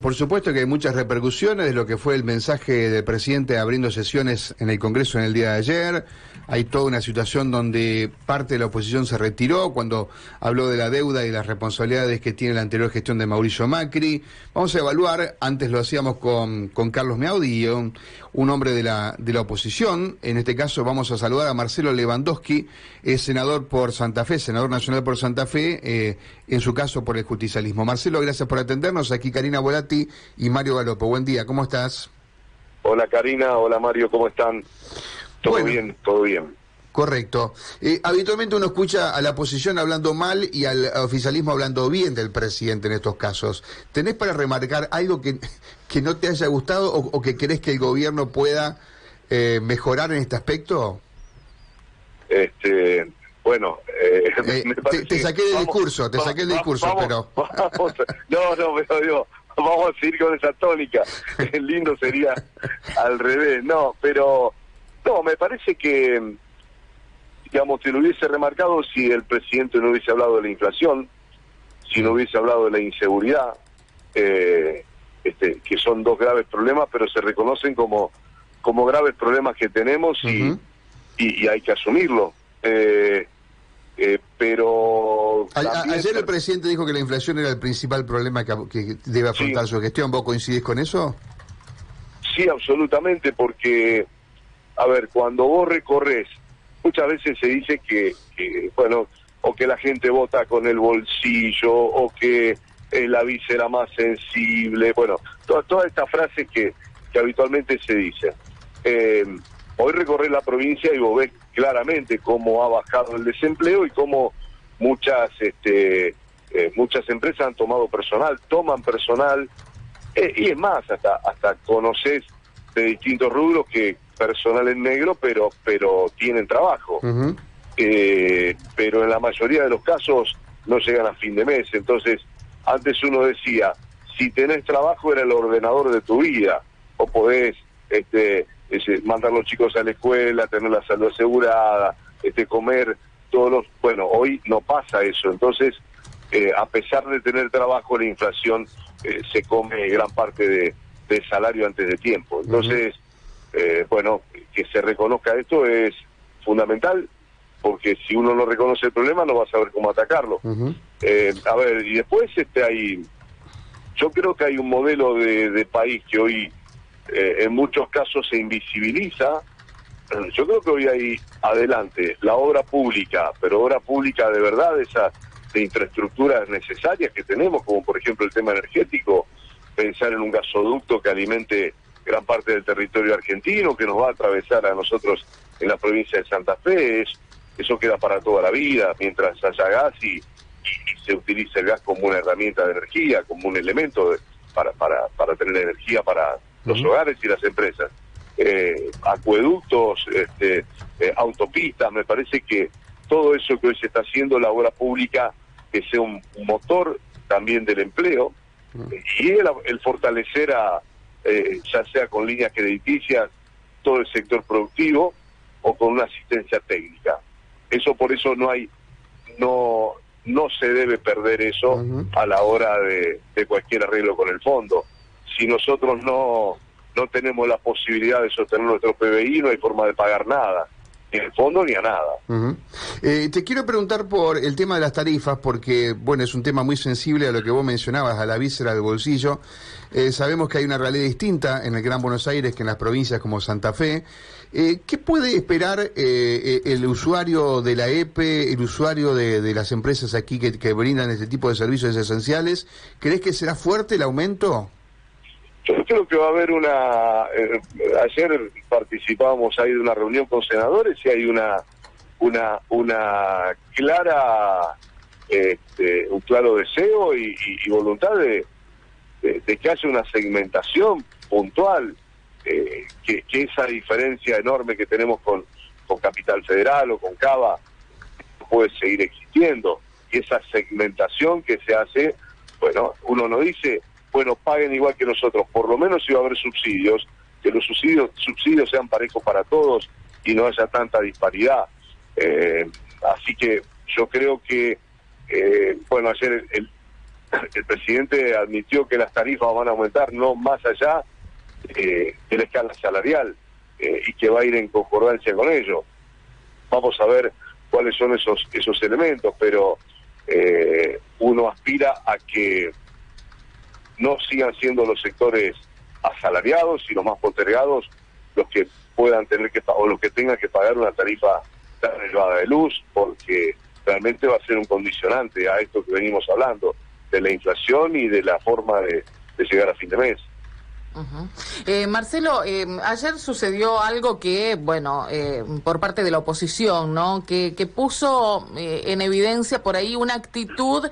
Por supuesto que hay muchas repercusiones de lo que fue el mensaje del presidente abriendo sesiones en el Congreso en el día de ayer. Hay toda una situación donde parte de la oposición se retiró cuando habló de la deuda y las responsabilidades que tiene la anterior gestión de Mauricio Macri. Vamos a evaluar, antes lo hacíamos con, con Carlos Meaudi, un, hombre de la, de la oposición. En este caso vamos a saludar a Marcelo Lewandowski, es senador por Santa Fe, senador nacional por Santa Fe, eh, en su caso por el justicialismo. Marcelo, gracias por atendernos. Aquí Karina Volati y Mario Galopo. Buen día, ¿cómo estás? Hola Karina, hola Mario, ¿cómo están? Todo bien, todo bien. Correcto. Eh, habitualmente uno escucha a la oposición hablando mal y al oficialismo hablando bien del presidente en estos casos. ¿Tenés para remarcar algo que, que no te haya gustado o, que crees que el gobierno pueda eh, mejorar en este aspecto? Este, bueno, eh, te, saqué del discurso, te saqué del discurso, pero... no, no, pero digo, vamos a seguir con esa tónica. lindo sería al revés. No, pero no, me parece que, digamos, se lo hubiese remarcado si el presidente no hubiese hablado de la inflación, si no hubiese hablado de la inseguridad, eh, este, que son dos graves problemas, pero se reconocen como, como graves problemas que tenemos y, y, hay que asumirlo. Eh, eh, pero... ayer el presidente dijo que la inflación era el principal problema que, debe afrontar su gestión. ¿Vos coincidís con eso? Sí, absolutamente, porque, a ver, cuando vos recorres, muchas veces se dice que, bueno, o que la gente vota con el bolsillo, o que la víscera más sensible, bueno, todas estas frases que, que habitualmente se dicen. Eh, hoy recorres la provincia y vos ves claramente cómo ha bajado el desempleo y cómo muchas este, eh, muchas empresas han tomado personal, toman personal, eh, y es más, hasta hasta conoces de distintos rubros que personal en negro, pero pero tienen trabajo. Eh, pero en la mayoría de los casos no llegan a fin de mes. Entonces, antes uno decía, si tenés trabajo era el ordenador de tu vida, o podés este, es, mandar los chicos a la escuela, tener la salud asegurada, este, comer todos los... Bueno, hoy no pasa eso, entonces, eh, a pesar de tener trabajo, la inflación eh, se come gran parte de, del salario antes de tiempo. Entonces, eh, bueno, que se reconozca esto es fundamental, porque si uno no reconoce el problema no va a saber cómo atacarlo. a ver, y después este hay... Yo creo que hay un modelo de, de país que hoy eh, en muchos casos se invisibiliza. Yo creo que hoy hay adelante la obra pública, pero obra pública de verdad, esa de infraestructuras necesarias que tenemos, como por ejemplo el tema energético, pensar en un gasoducto que alimente gran parte del territorio argentino, que nos va a atravesar a nosotros en la provincia de Santa Fe, eso queda para toda la vida, mientras haya gas y, se utilice el gas como una herramienta de energía, como un elemento para, para, para tener energía para los hogares y las empresas. Eh, acueductos, este, eh, autopistas, me parece que todo eso que hoy se está haciendo, la obra pública, que sea un, motor también del empleo, y el, fortalecer a, eh, ya sea con líneas crediticias, todo el sector productivo o con una asistencia técnica. Eso por eso no hay, no, no se debe perder eso a la hora de, de cualquier arreglo con el fondo si nosotros no, no tenemos la posibilidad de sostener nuestro PBI, no hay forma de pagar nada ni el fondo ni a nada. Eh, te quiero preguntar por el tema de las tarifas, porque, bueno, es un tema muy sensible a lo que vos mencionabas, a la víscera del bolsillo. Eh, sabemos que hay una realidad distinta en el Gran Buenos Aires que en las provincias como Santa Fe. Eh, ¿Qué puede esperar el usuario de la EPE, el usuario de, las empresas aquí que brindan este tipo de servicios esenciales? ¿Crees que será fuerte el aumento? Yo creo que va a haber una... Eh, ayer participábamos ahí de una reunión con senadores y hay una una una clara este, un claro deseo y, voluntad de, de, que haya una segmentación puntual eh, que, esa diferencia enorme que tenemos con, con Capital Federal o con Cava puede seguir existiendo. Y esa segmentación que se hace bueno uno no dice bueno, paguen igual que nosotros. Por lo menos si va a haber subsidios, que los subsidios, subsidios sean parejos para todos y no haya tanta disparidad. Eh, así que yo creo que, eh, bueno, ayer el, el presidente admitió que las tarifas van a aumentar no más allá eh, de la escala salarial eh, y que va a ir en concordancia con ello. Vamos a ver cuáles son esos esos elementos, pero uno aspira a que no sigan siendo los sectores asalariados y los más postergados los que puedan tener que o los que tengan que pagar una tarifa tan elevada de luz, porque realmente va a ser un condicionante a esto que venimos hablando de la inflación y de la forma de, llegar a fin de mes. Eh, Marcelo, eh, ayer sucedió algo que, bueno, eh, por parte de la oposición, ¿no? Que, que puso en evidencia por ahí una actitud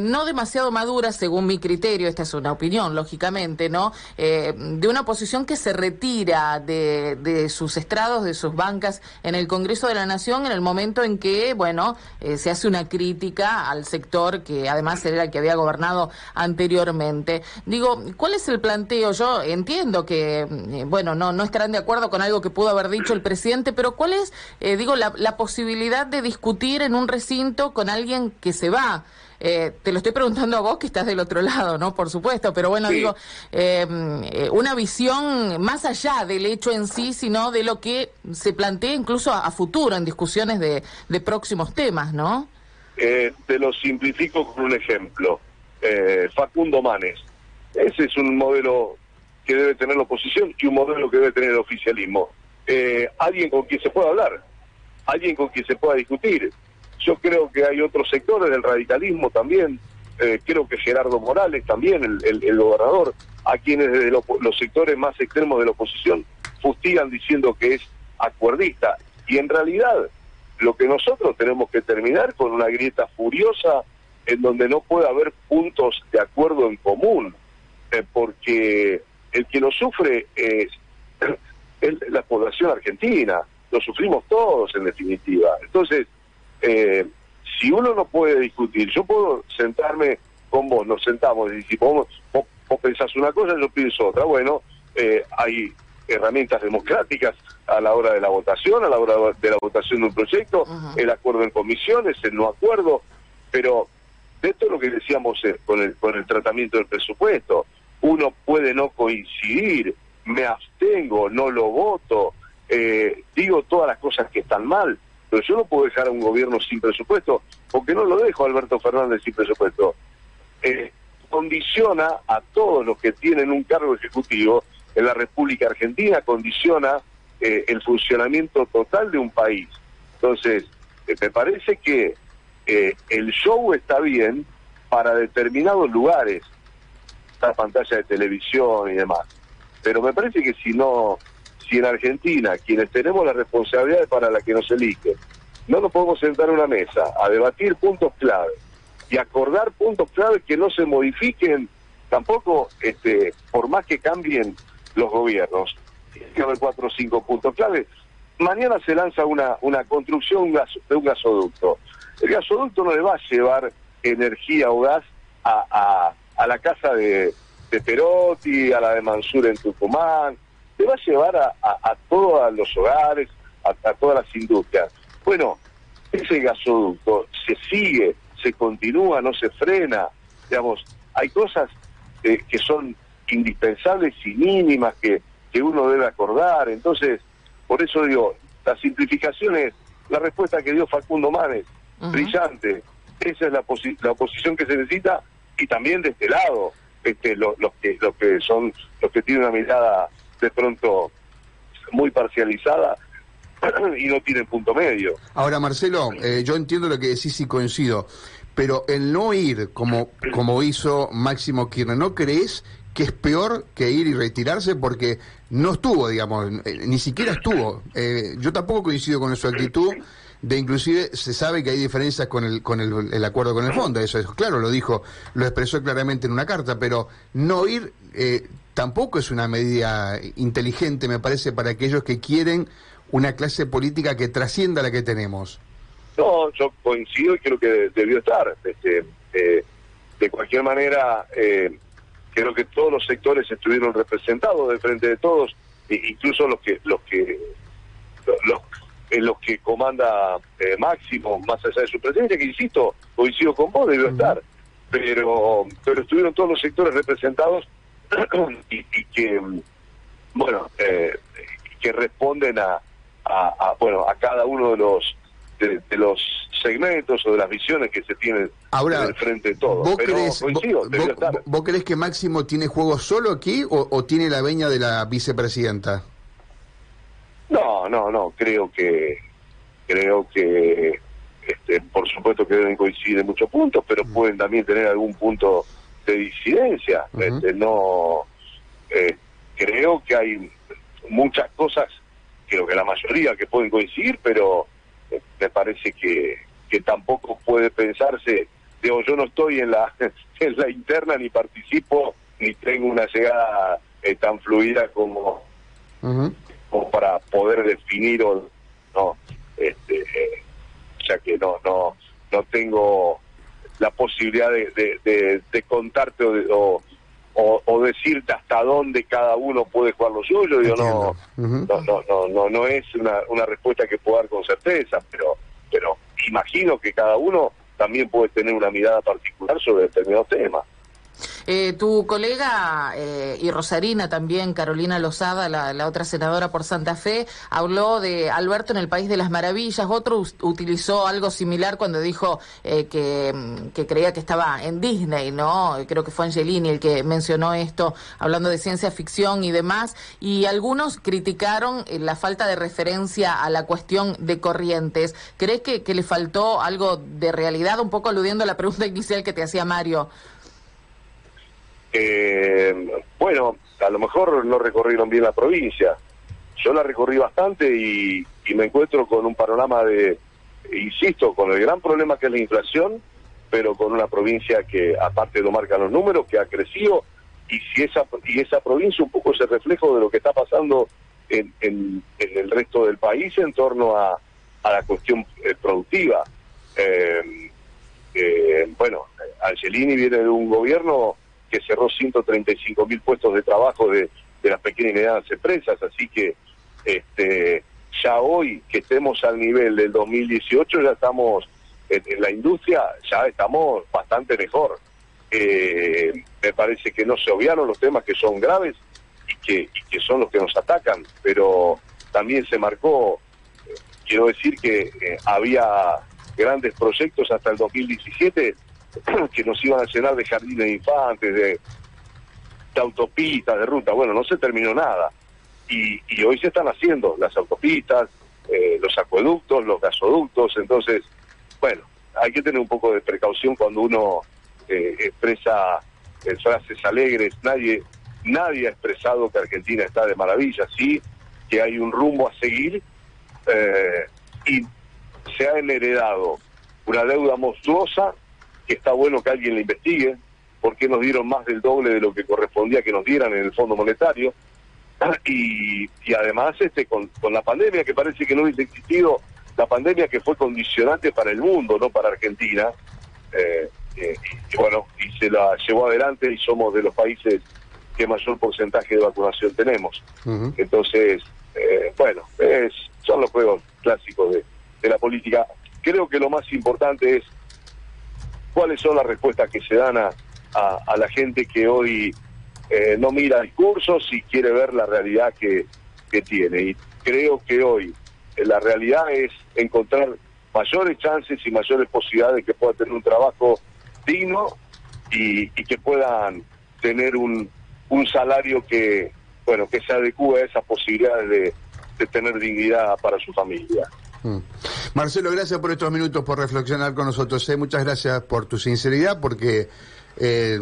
no demasiado madura, según mi criterio, esta es una opinión, lógicamente, ¿no? de una oposición que se retira de, de, sus estrados, de sus bancas en el Congreso de la Nación en el momento en que, bueno, se hace una crítica al sector que además era el que había gobernado anteriormente. Digo, ¿cuál es el planteo? Yo entiendo que, eh, bueno, no, no estarán de acuerdo con algo que pudo haber dicho el presidente, pero ¿cuál es, eh, digo, la, posibilidad de discutir en un recinto con alguien que se va? Eh, te lo estoy preguntando a vos que estás del otro lado, ¿no? Por supuesto, pero bueno, digo, una visión más allá del hecho en sí, sino de lo que se plantea incluso a, futuro en discusiones de, de próximos temas, ¿no? te lo simplifico con un ejemplo. Facundo Manes. Ese es un modelo que debe tener la oposición y un modelo que debe tener el oficialismo. Eh, alguien con quien se pueda hablar, alguien con quien se pueda discutir. Yo creo que hay otros sectores del radicalismo también, eh, creo que Gerardo Morales también, el, gobernador, a quienes desde los sectores más extremos de la oposición fustigan diciendo que es acuerdista. Y en realidad lo que nosotros tenemos que terminar con una grieta furiosa en donde no puede haber puntos de acuerdo en común, eh, porque el que lo sufre es, la población argentina, lo sufrimos todos en definitiva. Entonces, eh, si uno no puede discutir, yo puedo sentarme con vos, nos sentamos y si vos, vos, pensás una cosa, yo pienso otra. Bueno, eh, hay herramientas democráticas a la hora de la votación, a la hora de la votación de un proyecto, el acuerdo en comisiones, el no acuerdo, pero de esto es lo que decíamos eh, con el, con el tratamiento del presupuesto uno puede no coincidir, me abstengo, no lo voto, eh, digo todas las cosas que están mal, pero yo no puedo dejar a un gobierno sin presupuesto, porque no lo dejo Alberto Fernández sin presupuesto. Eh, condiciona a todos los que tienen un cargo ejecutivo en la República Argentina, condiciona eh, el funcionamiento total de un país. Entonces, me parece que el show está bien para determinados lugares, esta pantalla de televisión y demás. Pero me parece que si no, si en Argentina, quienes tenemos la responsabilidad para la que nos eligen, no nos podemos sentar en una mesa a debatir puntos clave y acordar puntos clave que no se modifiquen tampoco, este, por más que cambien los gobiernos. Tiene que haber cuatro o cinco puntos clave. Mañana se lanza una, una construcción de un gasoducto. El gasoducto no le va a llevar energía o gas a a la casa de, de Perotti, a la de Mansur en Tucumán, te va a llevar a, a, todos los hogares, a, todas las industrias. Bueno, ese gasoducto se sigue, se continúa, no se frena, digamos, hay cosas eh, que son indispensables y mínimas que, que uno debe acordar, entonces, por eso digo, la simplificación es la respuesta que dio Facundo Manes, brillante, esa es la, la oposición que se necesita y también de este lado, este, los, que, los que son, los que tienen una mirada de pronto muy parcializada y no tienen punto medio. Ahora, Marcelo, eh, yo entiendo lo que decís y coincido, pero el no ir como, como hizo Máximo Kirchner, ¿no crees que es peor que ir y retirarse porque no estuvo, digamos, eh, ni siquiera estuvo? Eh, yo tampoco coincido con su actitud de inclusive se sabe que hay diferencias con el, con el, acuerdo con el fondo, eso es claro, lo dijo, lo expresó claramente en una carta, pero no ir eh, tampoco es una medida inteligente, me parece, para aquellos que quieren una clase política que trascienda la que tenemos. No, yo coincido y creo que debió estar. Este, eh, de cualquier manera, eh, creo que todos los sectores estuvieron representados de frente de todos, e incluso los que los que los, en los que comanda eh, Máximo, más allá de su presencia, que insisto, coincido con vos, debió estar. pero, pero estuvieron todos los sectores representados y, que, bueno, eh, que responden a, a, bueno, a cada uno de los de, los segmentos o de las visiones que se tienen Ahora, en el frente de todo. ¿vos, crees, vos, crees que Máximo tiene juego solo aquí o, tiene la veña de la vicepresidenta? No, no, no, creo que creo que este, por supuesto que deben coincidir en muchos puntos, pero pueden también tener algún punto de disidencia. este, no eh, creo que hay muchas cosas, creo que la mayoría que pueden coincidir, pero eh, me parece que, que tampoco puede pensarse, digo, yo no estoy en la, en la interna ni participo ni tengo una llegada eh, tan fluida como, como para poder definir o no este ya que no no no tengo la posibilidad de, de, contarte o, o, decirte hasta dónde cada uno puede jugar lo suyo yo no, no, no, no, no, es una, una respuesta que puedo dar con certeza, pero, pero imagino que cada uno también puede tener una mirada particular sobre determinados temas. Eh, tu colega eh, y Rosarina también, Carolina Lozada, la, otra senadora por Santa Fe, habló de Alberto en el País de las Maravillas. Otro utilizó algo similar cuando dijo eh, que, que, creía que estaba en Disney, ¿no? Creo que fue Angelini el que mencionó esto, hablando de ciencia ficción y demás. Y algunos criticaron la falta de referencia a la cuestión de corrientes. ¿Crees que le faltó algo de realidad? Un poco aludiendo a la pregunta inicial que te hacía Mario. Eh, bueno, a lo mejor no recorrieron bien la provincia. Yo la recorrí bastante y, me encuentro con un panorama de, insisto, con el gran problema que es la inflación, pero con una provincia que, aparte lo marcan los números, que ha crecido y si esa y esa provincia un poco es el reflejo de lo que está pasando en, en, el resto del país en torno a, a la cuestión eh, productiva. Eh, eh, bueno, Angelini viene de un gobierno que cerró 135 mil puestos de trabajo de, las pequeñas y medianas empresas, así que este ya hoy que estemos al nivel del 2018 ya estamos en, la industria, ya estamos bastante mejor. Eh, me parece que no se obviaron los temas que son graves y que, que son los que nos atacan, pero también se marcó, quiero decir que eh, había grandes proyectos hasta el 2017 que nos iban a llenar de jardines de infantes, de, autopistas, de ruta. Bueno, no se terminó nada. Y, y hoy se están haciendo las autopistas, eh, los acueductos, los gasoductos. Entonces, bueno, hay que tener un poco de precaución cuando uno eh, expresa eh, frases alegres. Nadie, nadie ha expresado que Argentina está de maravilla, sí, que hay un rumbo a seguir y se ha heredado una deuda monstruosa que está bueno que alguien la investigue, porque nos dieron más del doble de lo que correspondía que nos dieran en el Fondo Monetario. Y, y además este con, la pandemia, que parece que no hubiese existido, la pandemia que fue condicionante para el mundo, no para Argentina, eh, eh, y bueno, y se la llevó adelante y somos de los países que mayor porcentaje de vacunación tenemos. Entonces, eh, bueno, es, son los juegos clásicos de, de la política. Creo que lo más importante es cuáles son las respuestas que se dan a, a, la gente que hoy eh, no mira discursos y quiere ver la realidad que, que tiene. Y creo que hoy eh, la realidad es encontrar mayores chances y mayores posibilidades de que pueda tener un trabajo digno y, que puedan tener un, un salario que bueno que se adecue a esas posibilidades de, de tener dignidad para su familia. Mm. Marcelo, gracias por estos minutos, por reflexionar con nosotros. ¿eh? Muchas gracias por tu sinceridad, porque, eh,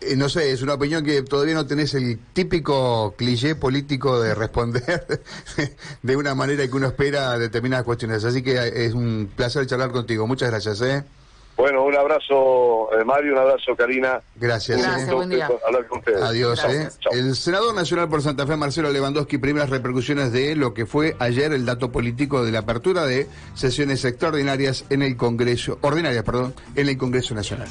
eh, no sé, es una opinión que todavía no tenés el típico cliché político de responder de una manera que uno espera determinadas cuestiones. Así que es un placer charlar contigo. Muchas gracias. ¿eh? Bueno, un abrazo eh, Mario, un abrazo Karina. Gracias. Gracias, buen día. Hablar con ustedes. Adiós. Eh. El senador nacional por Santa Fe, Marcelo Lewandowski, primeras repercusiones de lo que fue ayer el dato político de la apertura de sesiones extraordinarias en el Congreso, ordinarias, perdón, en el Congreso Nacional.